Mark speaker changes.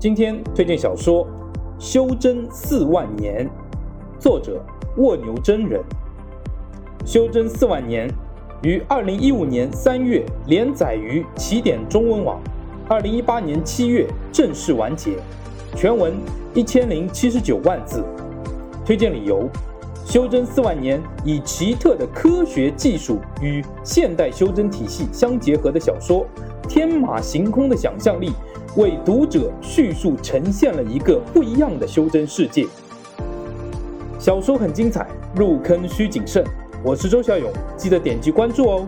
Speaker 1: 今天推荐小说《修真四万年》，作者卧牛真人。《修真四万年》于二零一五年三月连载于起点中文网，二零一八年七月正式完结，全文一千零七十九万字。推荐理由：《修真四万年》以奇特的科学技术与现代修真体系相结合的小说，天马行空的想象力。为读者叙述呈现了一个不一样的修真世界。小说很精彩，入坑需谨慎。我是周小勇，记得点击关注哦。